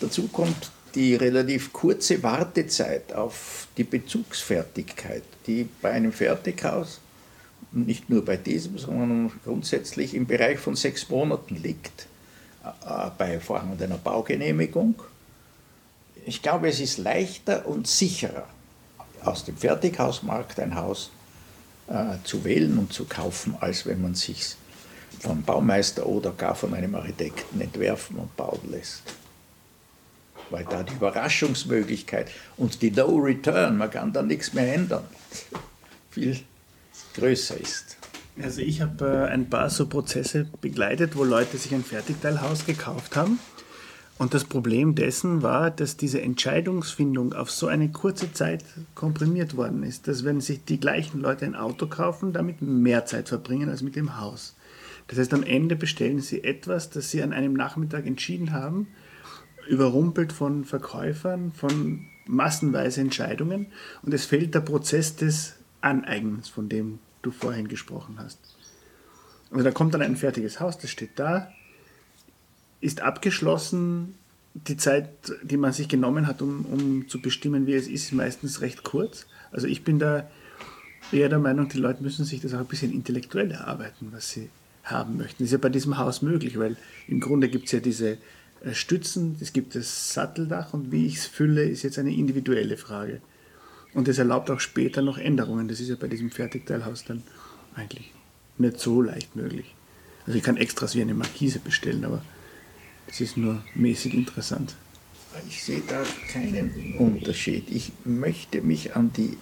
Dazu kommt die relativ kurze Wartezeit auf die Bezugsfertigkeit, die bei einem Fertighaus, nicht nur bei diesem, sondern grundsätzlich im Bereich von sechs Monaten liegt. äh, bei vorhandener Baugenehmigung. Ich glaube, es ist leichter und sicherer, aus dem Fertighausmarkt ein Haus äh, zu wählen und zu kaufen, als wenn man sich vom Baumeister oder gar von einem Architekten entwerfen und bauen lässt. Weil da die Überraschungsmöglichkeit und die No Return, man kann da nichts mehr ändern, viel größer ist. Also ich habe äh, ein paar so Prozesse begleitet, wo Leute sich ein Fertigteilhaus gekauft haben. Und das Problem dessen war, dass diese Entscheidungsfindung auf so eine kurze Zeit komprimiert worden ist, dass wenn sich die gleichen Leute ein Auto kaufen, damit mehr Zeit verbringen als mit dem Haus. Das heißt, am Ende bestellen sie etwas, das sie an einem Nachmittag entschieden haben, überrumpelt von Verkäufern, von massenweise Entscheidungen und es fehlt der Prozess des Aneignens, von dem du vorhin gesprochen hast. Also da kommt dann ein fertiges Haus, das steht da, ist abgeschlossen. Die Zeit, die man sich genommen hat, um, um zu bestimmen, wie es ist, ist meistens recht kurz. Also ich bin da eher der Meinung, die Leute müssen sich das auch ein bisschen intellektuell erarbeiten, was sie haben möchten. Das ist ja bei diesem Haus möglich, weil im Grunde gibt es ja diese äh, Stützen, es gibt das Satteldach und wie ich es fülle, ist jetzt eine individuelle Frage. Und das erlaubt auch später noch Änderungen. Das ist ja bei diesem Fertigteilhaus dann eigentlich nicht so leicht möglich. Also ich kann Extras wie eine Markise bestellen, aber das ist nur mäßig interessant. Ich sehe da keinen Unterschied. Ich möchte mich an die,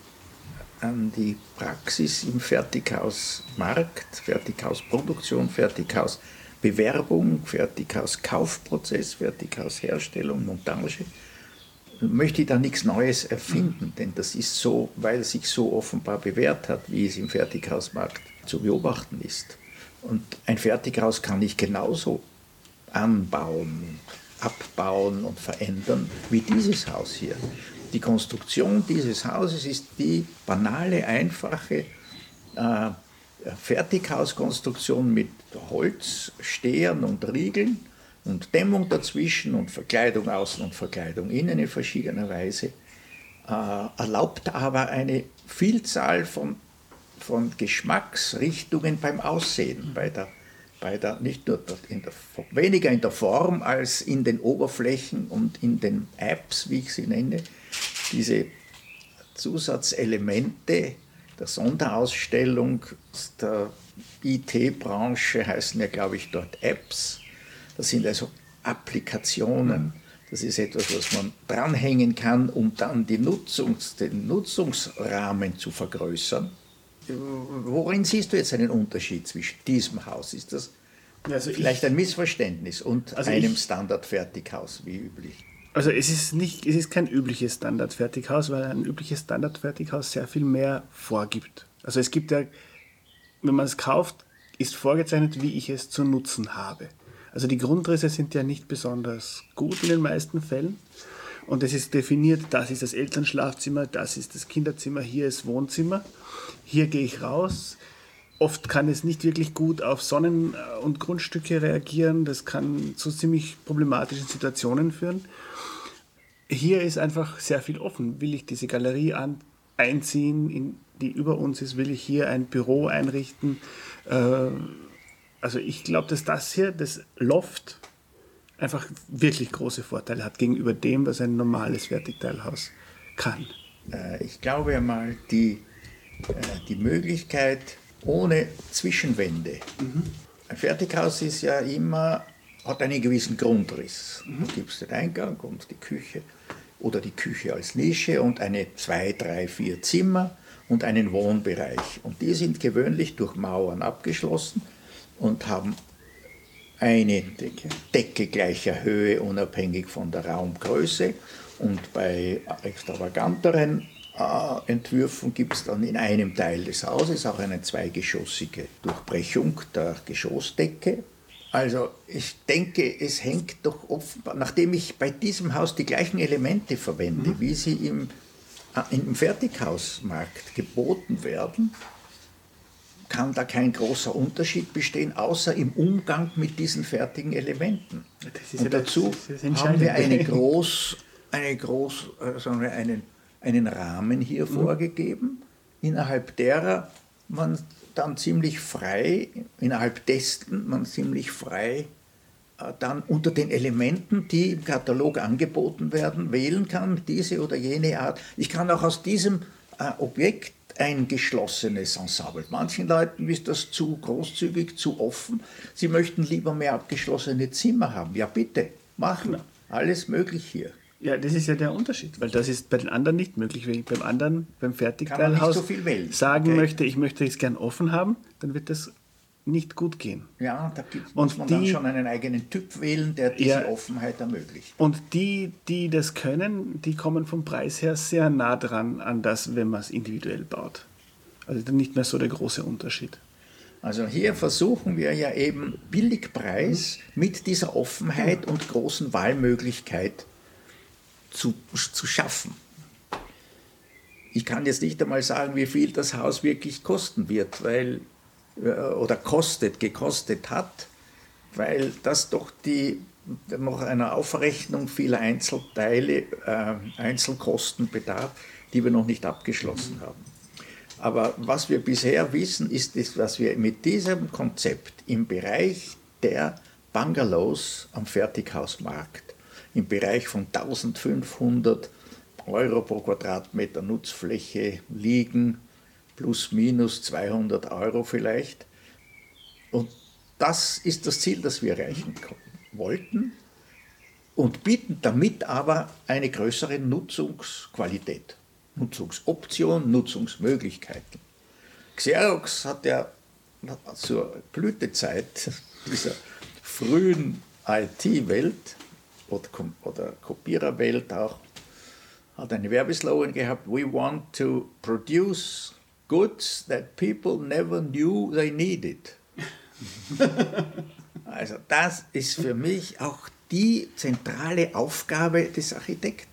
an die Praxis im Fertighausmarkt, Fertighausproduktion, Fertighausbewerbung, Fertighauskaufprozess, Fertighausherstellung, Montage möchte ich da nichts Neues erfinden, denn das ist so, weil es sich so offenbar bewährt hat, wie es im Fertighausmarkt zu beobachten ist. Und ein Fertighaus kann ich genauso anbauen, abbauen und verändern wie dieses Haus hier. Die Konstruktion dieses Hauses ist die banale, einfache äh, Fertighauskonstruktion mit Holzstehern und Riegeln und Dämmung dazwischen und Verkleidung außen und Verkleidung innen in verschiedener Weise, äh, erlaubt aber eine Vielzahl von, von Geschmacksrichtungen beim Aussehen, bei der, bei der, nicht nur in der, weniger in der Form als in den Oberflächen und in den Apps, wie ich sie nenne, diese Zusatzelemente der Sonderausstellung der IT-Branche heißen ja, glaube ich, dort Apps das sind also Applikationen. Das ist etwas, was man dranhängen kann, um dann die Nutzungs-, den Nutzungsrahmen zu vergrößern. Worin siehst du jetzt einen Unterschied zwischen diesem Haus? Ist das also vielleicht ein Missverständnis und also einem Standardfertighaus wie üblich? Also es ist nicht, es ist kein übliches Standardfertighaus, weil ein übliches Standardfertighaus sehr viel mehr vorgibt. Also es gibt ja, wenn man es kauft, ist vorgezeichnet, wie ich es zu nutzen habe. Also die Grundrisse sind ja nicht besonders gut in den meisten Fällen. Und es ist definiert, das ist das Elternschlafzimmer, das ist das Kinderzimmer, hier ist Wohnzimmer. Hier gehe ich raus. Oft kann es nicht wirklich gut auf Sonnen- und Grundstücke reagieren. Das kann zu ziemlich problematischen Situationen führen. Hier ist einfach sehr viel offen. Will ich diese Galerie an, einziehen, in, die über uns ist? Will ich hier ein Büro einrichten? Äh, also ich glaube, dass das hier, das Loft, einfach wirklich große Vorteile hat gegenüber dem, was ein normales Fertigteilhaus kann. Äh, ich glaube einmal, die, äh, die Möglichkeit ohne Zwischenwände. Mhm. Ein Fertighaus ist ja immer, hat einen gewissen Grundriss. Mhm. Du gibst den Eingang und die Küche oder die Küche als Nische und eine zwei, drei, vier Zimmer und einen Wohnbereich. Und die sind gewöhnlich durch Mauern abgeschlossen und haben eine Decke. Gleicher Höhe, unabhängig von der Raumgröße. Und bei extravaganteren äh, Entwürfen gibt es dann in einem Teil des Hauses auch eine zweigeschossige Durchbrechung der Geschossdecke. Also ich denke, es hängt doch offenbar, nachdem ich bei diesem Haus die gleichen Elemente verwende, mhm. wie sie im, äh, im Fertighausmarkt geboten werden, kann da kein großer Unterschied bestehen, außer im Umgang mit diesen fertigen Elementen. Und ja dazu haben wir eine groß, eine groß, also einen, einen Rahmen hier mhm. vorgegeben, innerhalb derer man dann ziemlich frei, innerhalb dessen man ziemlich frei äh, dann unter den Elementen, die im Katalog angeboten werden, wählen kann, diese oder jene Art. Ich kann auch aus diesem äh, Objekt ein geschlossenes Ensemble. Manchen Leuten ist das zu großzügig, zu offen. Sie möchten lieber mehr abgeschlossene Zimmer haben. Ja, bitte, machen. Alles möglich hier. Ja, das ist ja der Unterschied, weil das ist bei den anderen nicht möglich. Wenn ich beim anderen, beim Fertigteilhaus so sagen okay. möchte, ich möchte es gern offen haben, dann wird das nicht gut gehen. Ja, da gibt, muss man die, dann schon einen eigenen Typ wählen, der diese ja, Offenheit ermöglicht. Und die, die das können, die kommen vom Preis her sehr nah dran an das, wenn man es individuell baut. Also dann nicht mehr so der große Unterschied. Also hier versuchen wir ja eben Billigpreis mit dieser Offenheit und großen Wahlmöglichkeit zu, zu schaffen. Ich kann jetzt nicht einmal sagen, wie viel das Haus wirklich kosten wird, weil oder kostet, gekostet hat, weil das doch die noch einer Aufrechnung vieler Einzelteile, äh, Einzelkosten bedarf, die wir noch nicht abgeschlossen haben. Aber was wir bisher wissen, ist, ist, was wir mit diesem Konzept im Bereich der Bungalows am Fertighausmarkt, im Bereich von 1500 Euro pro Quadratmeter Nutzfläche liegen, plus minus 200 Euro vielleicht. Und das ist das Ziel, das wir erreichen wollten und bieten damit aber eine größere Nutzungsqualität, Nutzungsoption, Nutzungsmöglichkeiten. Xerox hat ja zur Blütezeit dieser frühen IT-Welt oder, oder Kopiererwelt auch hat einen Werbeslogan gehabt, We want to produce goods that people never knew they needed. also das ist für mich auch die zentrale Aufgabe des Architekten.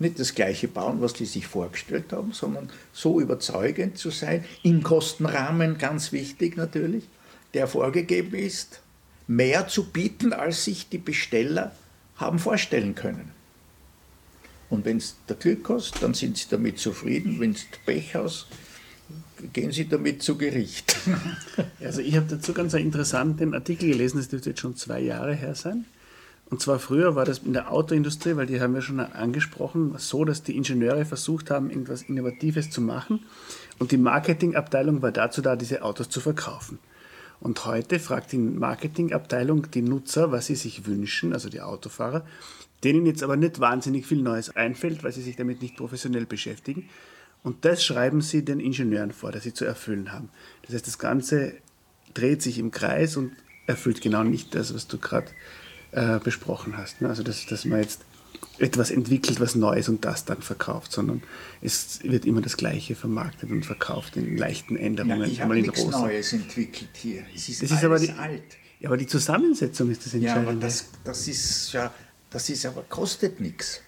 Nicht das gleiche bauen, was die sich vorgestellt haben, sondern so überzeugend zu sein, im Kostenrahmen ganz wichtig natürlich, der vorgegeben ist, mehr zu bieten, als sich die Besteller haben vorstellen können. Und wenn es der Glück kostet, dann sind sie damit zufrieden. Wenn es Pech aus, gehen Sie damit zu Gericht. Also ich habe dazu ganz einen interessanten Artikel gelesen, das dürfte jetzt schon zwei Jahre her sein. Und zwar früher war das in der Autoindustrie, weil die haben wir schon angesprochen, so, dass die Ingenieure versucht haben, irgendwas Innovatives zu machen. Und die Marketingabteilung war dazu da, diese Autos zu verkaufen. Und heute fragt die Marketingabteilung die Nutzer, was sie sich wünschen, also die Autofahrer, denen jetzt aber nicht wahnsinnig viel Neues einfällt, weil sie sich damit nicht professionell beschäftigen. Und das schreiben sie den Ingenieuren vor, dass sie zu erfüllen haben. Das heißt, das Ganze dreht sich im Kreis und erfüllt genau nicht das, was du gerade äh, besprochen hast. Ne? Also, dass, dass man jetzt etwas entwickelt, was Neues und das dann verkauft, sondern es wird immer das Gleiche vermarktet und verkauft in leichten Änderungen. Ja, ich habe nichts rosa. Neues entwickelt hier. Es ist, das ist aber die, alt. Ja, aber die Zusammensetzung ist das Entscheidende. Ja, aber das, das ist ja, das ist aber kostet nichts.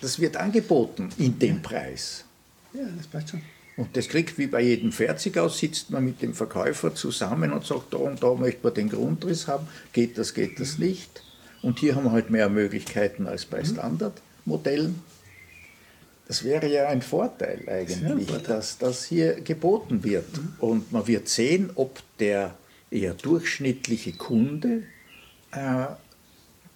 Das wird angeboten in dem Preis. Ja, das passt schon. Und das kriegt wie bei jedem Fertighaus, sitzt man mit dem Verkäufer zusammen und sagt, da und da möchte man den Grundriss haben, geht das, geht das nicht. Und hier haben wir halt mehr Möglichkeiten als bei mhm. Standardmodellen. Das wäre ja ein Vorteil eigentlich, das ein Vorteil. dass das hier geboten wird. Mhm. Und man wird sehen, ob der eher durchschnittliche Kunde äh,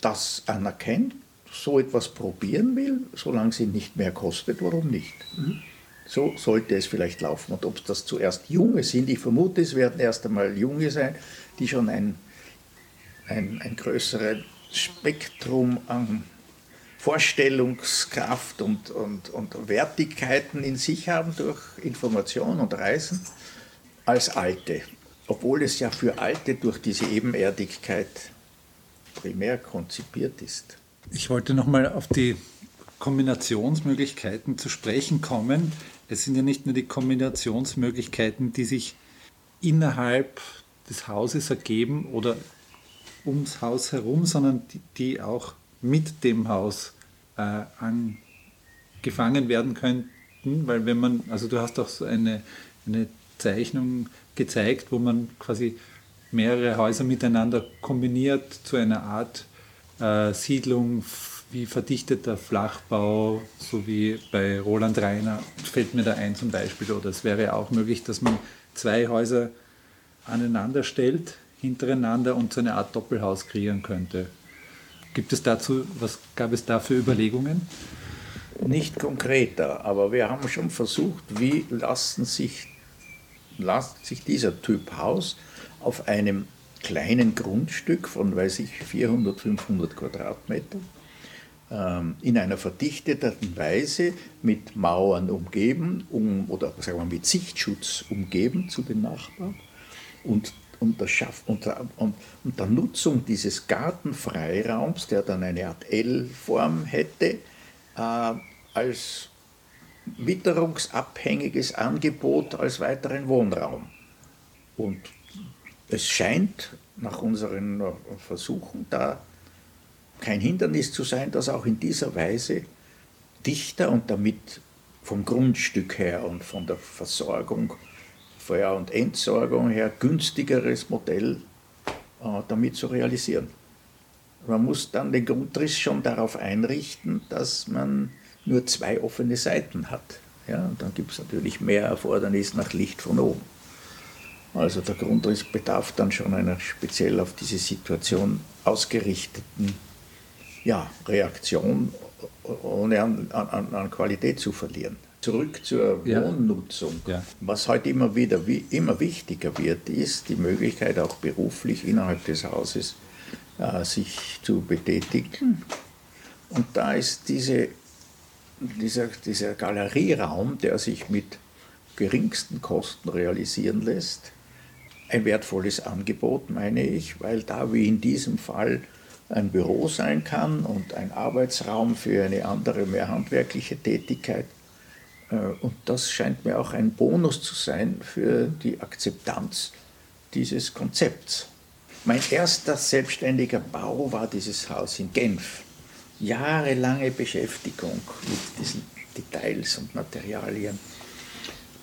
das anerkennt, so etwas probieren will, solange sie nicht mehr kostet, warum nicht? Mhm. So sollte es vielleicht laufen. Und ob das zuerst Junge sind, ich vermute, es werden erst einmal Junge sein, die schon ein, ein, ein größeres Spektrum an Vorstellungskraft und, und, und Wertigkeiten in sich haben durch Information und Reisen als Alte. Obwohl es ja für Alte durch diese Ebenerdigkeit primär konzipiert ist. Ich wollte nochmal auf die Kombinationsmöglichkeiten zu sprechen kommen. Es sind ja nicht nur die Kombinationsmöglichkeiten, die sich innerhalb des Hauses ergeben oder ums Haus herum, sondern die, die auch mit dem Haus äh, angefangen werden könnten, weil wenn man, also du hast auch so eine, eine Zeichnung gezeigt, wo man quasi mehrere Häuser miteinander kombiniert zu einer Art äh, Siedlung wie verdichteter Flachbau, so wie bei Roland Reiner, fällt mir da ein zum Beispiel. Oder es wäre auch möglich, dass man zwei Häuser aneinander stellt, hintereinander und so eine Art Doppelhaus kreieren könnte. Gibt es dazu, was gab es da für Überlegungen? Nicht konkreter, aber wir haben schon versucht, wie lassen sich, lässt sich dieser Typ Haus auf einem kleinen Grundstück von, weiß ich, 400, 500 Quadratmetern in einer verdichteten Weise mit Mauern umgeben um, oder sagen wir mit Sichtschutz umgeben zu den Nachbarn und unter, unter, unter Nutzung dieses Gartenfreiraums, der dann eine Art L-Form hätte, äh, als witterungsabhängiges Angebot als weiteren Wohnraum. Und es scheint nach unseren Versuchen da kein Hindernis zu sein, dass auch in dieser Weise dichter und damit vom Grundstück her und von der Versorgung, Feuer- und Entsorgung her günstigeres Modell äh, damit zu realisieren. Man muss dann den Grundriss schon darauf einrichten, dass man nur zwei offene Seiten hat. Ja, dann gibt es natürlich mehr Erfordernis nach Licht von oben. Also der Grundriss bedarf dann schon einer speziell auf diese Situation ausgerichteten ja, Reaktion, ohne an, an, an, Qualität zu verlieren. Zurück zur ja. Wohnnutzung. Ja. Was heute immer wieder wie, immer wichtiger wird, ist die Möglichkeit auch beruflich innerhalb des Hauses äh, sich zu betätigen. Und da ist diese dieser, dieser Galerieraum, der sich mit geringsten Kosten realisieren lässt, ein wertvolles Angebot, meine ich, weil da wie in diesem Fall ein Büro sein kann und ein Arbeitsraum für eine andere, mehr handwerkliche Tätigkeit. Äh, und das scheint mir auch ein Bonus zu sein für die Akzeptanz dieses Konzepts. Mein erster selbstständiger Bau war dieses Haus in Genf jahrelange Beschäftigung mit diesen Details und Materialien.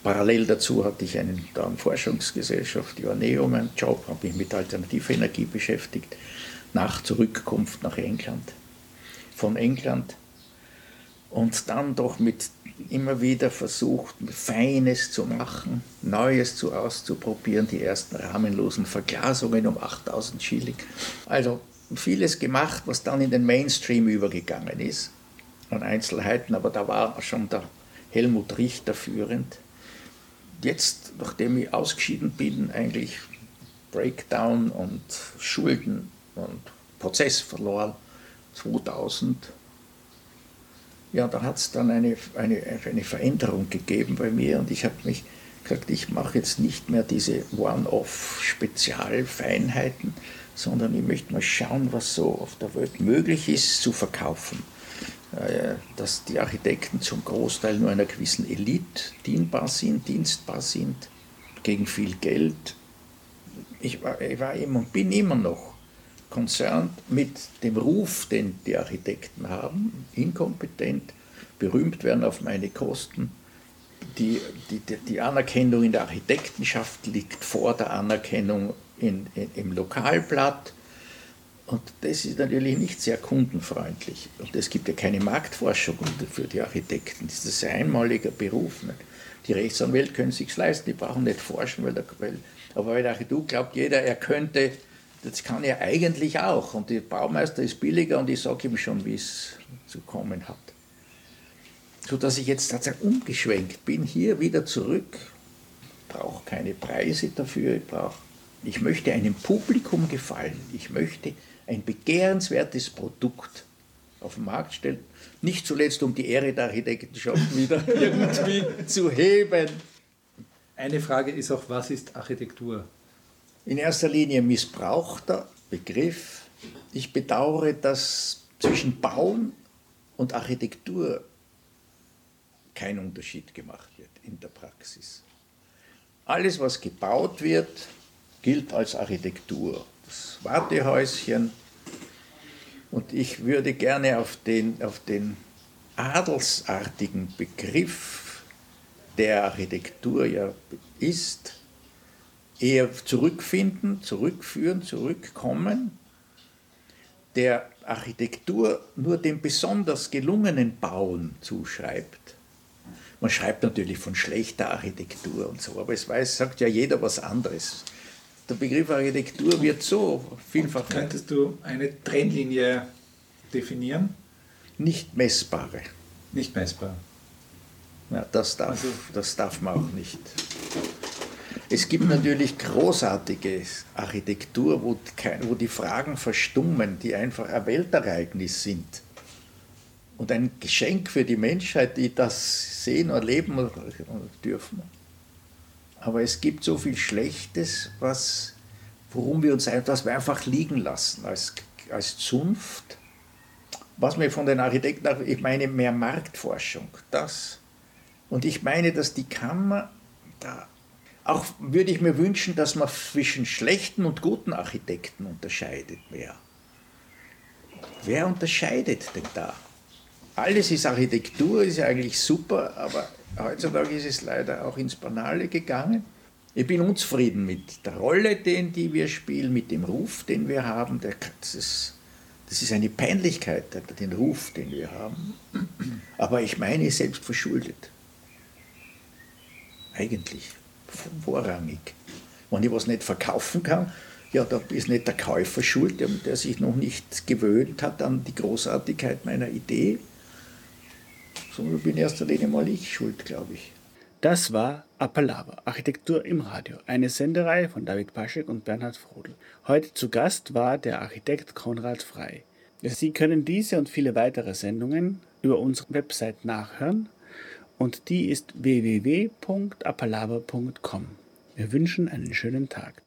Parallel dazu hatte ich eine Forschungsgesellschaft, die war Neo, mein Job, habe mich mit alternativer Energie beschäftigt, nach Zurückkunft nach England. Von England und dann doch mit immer wieder versucht, Feines zu machen, Neues zu auszuprobieren, die ersten rahmenlosen Verglasungen um 8000 Schilling. Also vieles gemacht, was dann in den Mainstream übergegangen ist, an Einzelheiten, aber da war schon der Helmut Richter führend. Jetzt, nachdem ich ausgeschieden bin, eigentlich Breakdown und Schulden und Prozess verloren, 2000, ja, da hat es dann eine, eine, eine Veränderung gegeben bei mir und ich habe mich gesagt, ich mache jetzt nicht mehr diese One-Off-Spezialfeinheiten, sondern ich möchte mal schauen, was so auf der Welt möglich ist zu verkaufen. Äh, dass die Architekten zum Großteil nur einer gewissen Elite dienbar sind, dienstbar sind, gegen viel Geld. Ich war, ich war immer und bin immer noch concerned mit dem Ruf, den die Architekten haben, inkompetent, berühmt werden auf meine Kosten. Die, die, die Anerkennung in der Architektenschaft liegt vor der Anerkennung in, in, im Lokalblatt. Und das ist natürlich nicht sehr kundenfreundlich. Und es gibt ja keine Marktforschung für die Architekten. Das ist ein einmaliger Beruf. Nicht? Die Rechtsanwälte können es sich leisten, die brauchen nicht forschen, weil, der, weil aber bei der Architektur glaubt jeder, er könnte, das kann er eigentlich auch. Und der Baumeister ist billiger und ich sage ihm schon, wie es zu kommen hat. Sodass ich jetzt tatsächlich umgeschwenkt bin, hier wieder zurück, brauche keine Preise dafür, ich brauche ich möchte einem Publikum gefallen. Ich möchte ein begehrenswertes Produkt auf den Markt stellen. Nicht zuletzt, um die Ehre der Architektenschaft wieder irgendwie zu heben. Eine Frage ist auch, was ist Architektur? In erster Linie missbrauchter Begriff. Ich bedauere, dass zwischen Bauen und Architektur kein Unterschied gemacht wird in der Praxis. Alles, was gebaut wird, gilt als Architektur. Das Wartehäuschen. Und ich würde gerne auf den, auf den adelsartigen Begriff der Architektur ja ist, eher zurückfinden, zurückführen, zurückkommen, der Architektur nur dem besonders gelungenen Bauen zuschreibt. Man schreibt natürlich von schlechter Architektur und so, aber es weiß, sagt ja jeder was anderes der Begriff Architektur wird so vielfach Könntest du eine Trennlinie definieren? nicht messbare. Nicht messbar. Ja, das, darf, Also- das darf man auch nicht. Es gibt natürlich großartige Architektur, wo, wo die Fragen verstummen, die einfach ein Weltereignis sind. Und ein Geschenk für die Menschheit, die das sehen und erleben dürfen. Aber es gibt so viel Schlechtes, was, worum wir uns ein- was wir einfach liegen lassen als, als Zunft. Was mir von den Architekten, ich meine mehr Marktforschung, das. Und ich meine, dass die Kammer da auch würde ich mir wünschen, dass man zwischen schlechten und guten Architekten unterscheidet mehr. Wer unterscheidet denn da? Alles ist Architektur, ist ja eigentlich super, aber heutzutage ist es leider auch ins Banale gegangen. Ich bin unzufrieden mit der Rolle, den, die wir spielen, mit dem Ruf, den wir haben. Das, ist, das ist eine Peinlichkeit, den Ruf, den wir haben. Aber ich meine, selbst verschuldet. Eigentlich vorrangig. Wenn ich was nicht verkaufen kann, ja, da ist nicht der Käufer schuld, der, der sich noch nicht gewöhnt hat an die Großartigkeit meiner Idee, sondern bin in erster Linie mal ich schuld, glaube ich. Das war Appalava, Architektur im Radio, eine Sendereihe von David Paschek und Bernhard Frodel. Heute zu Gast war der Architekt Konrad Frei. Sie können diese und viele weitere Sendungen über unsere Website nachhören und die ist www.appalava.com. Wir wünschen einen schönen Tag.